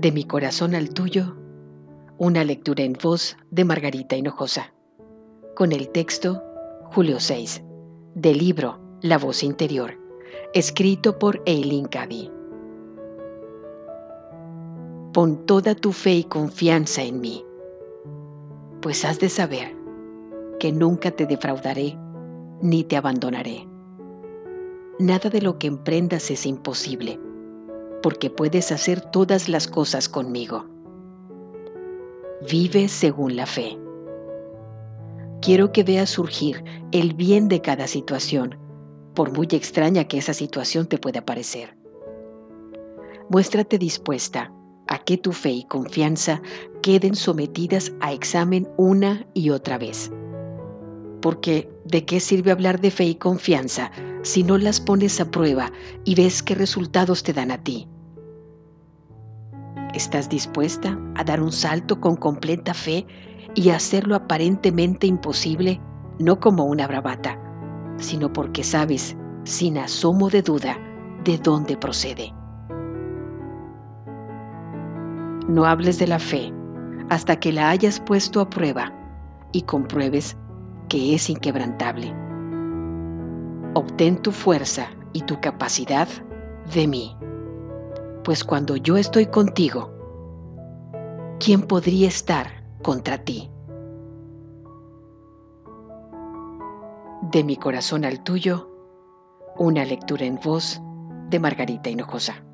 De mi corazón al tuyo, una lectura en voz de Margarita Hinojosa, con el texto Julio 6, del libro La voz interior, escrito por Eileen Cady. Pon toda tu fe y confianza en mí, pues has de saber que nunca te defraudaré ni te abandonaré. Nada de lo que emprendas es imposible porque puedes hacer todas las cosas conmigo. Vive según la fe. Quiero que veas surgir el bien de cada situación, por muy extraña que esa situación te pueda parecer. Muéstrate dispuesta a que tu fe y confianza queden sometidas a examen una y otra vez. Porque, ¿de qué sirve hablar de fe y confianza si no las pones a prueba y ves qué resultados te dan a ti? ¿Estás dispuesta a dar un salto con completa fe y hacerlo aparentemente imposible, no como una bravata, sino porque sabes, sin asomo de duda, de dónde procede? No hables de la fe hasta que la hayas puesto a prueba y compruebes que es inquebrantable. Obtén tu fuerza y tu capacidad de mí pues cuando yo estoy contigo, ¿quién podría estar contra ti? De mi corazón al tuyo, una lectura en voz de Margarita Hinojosa.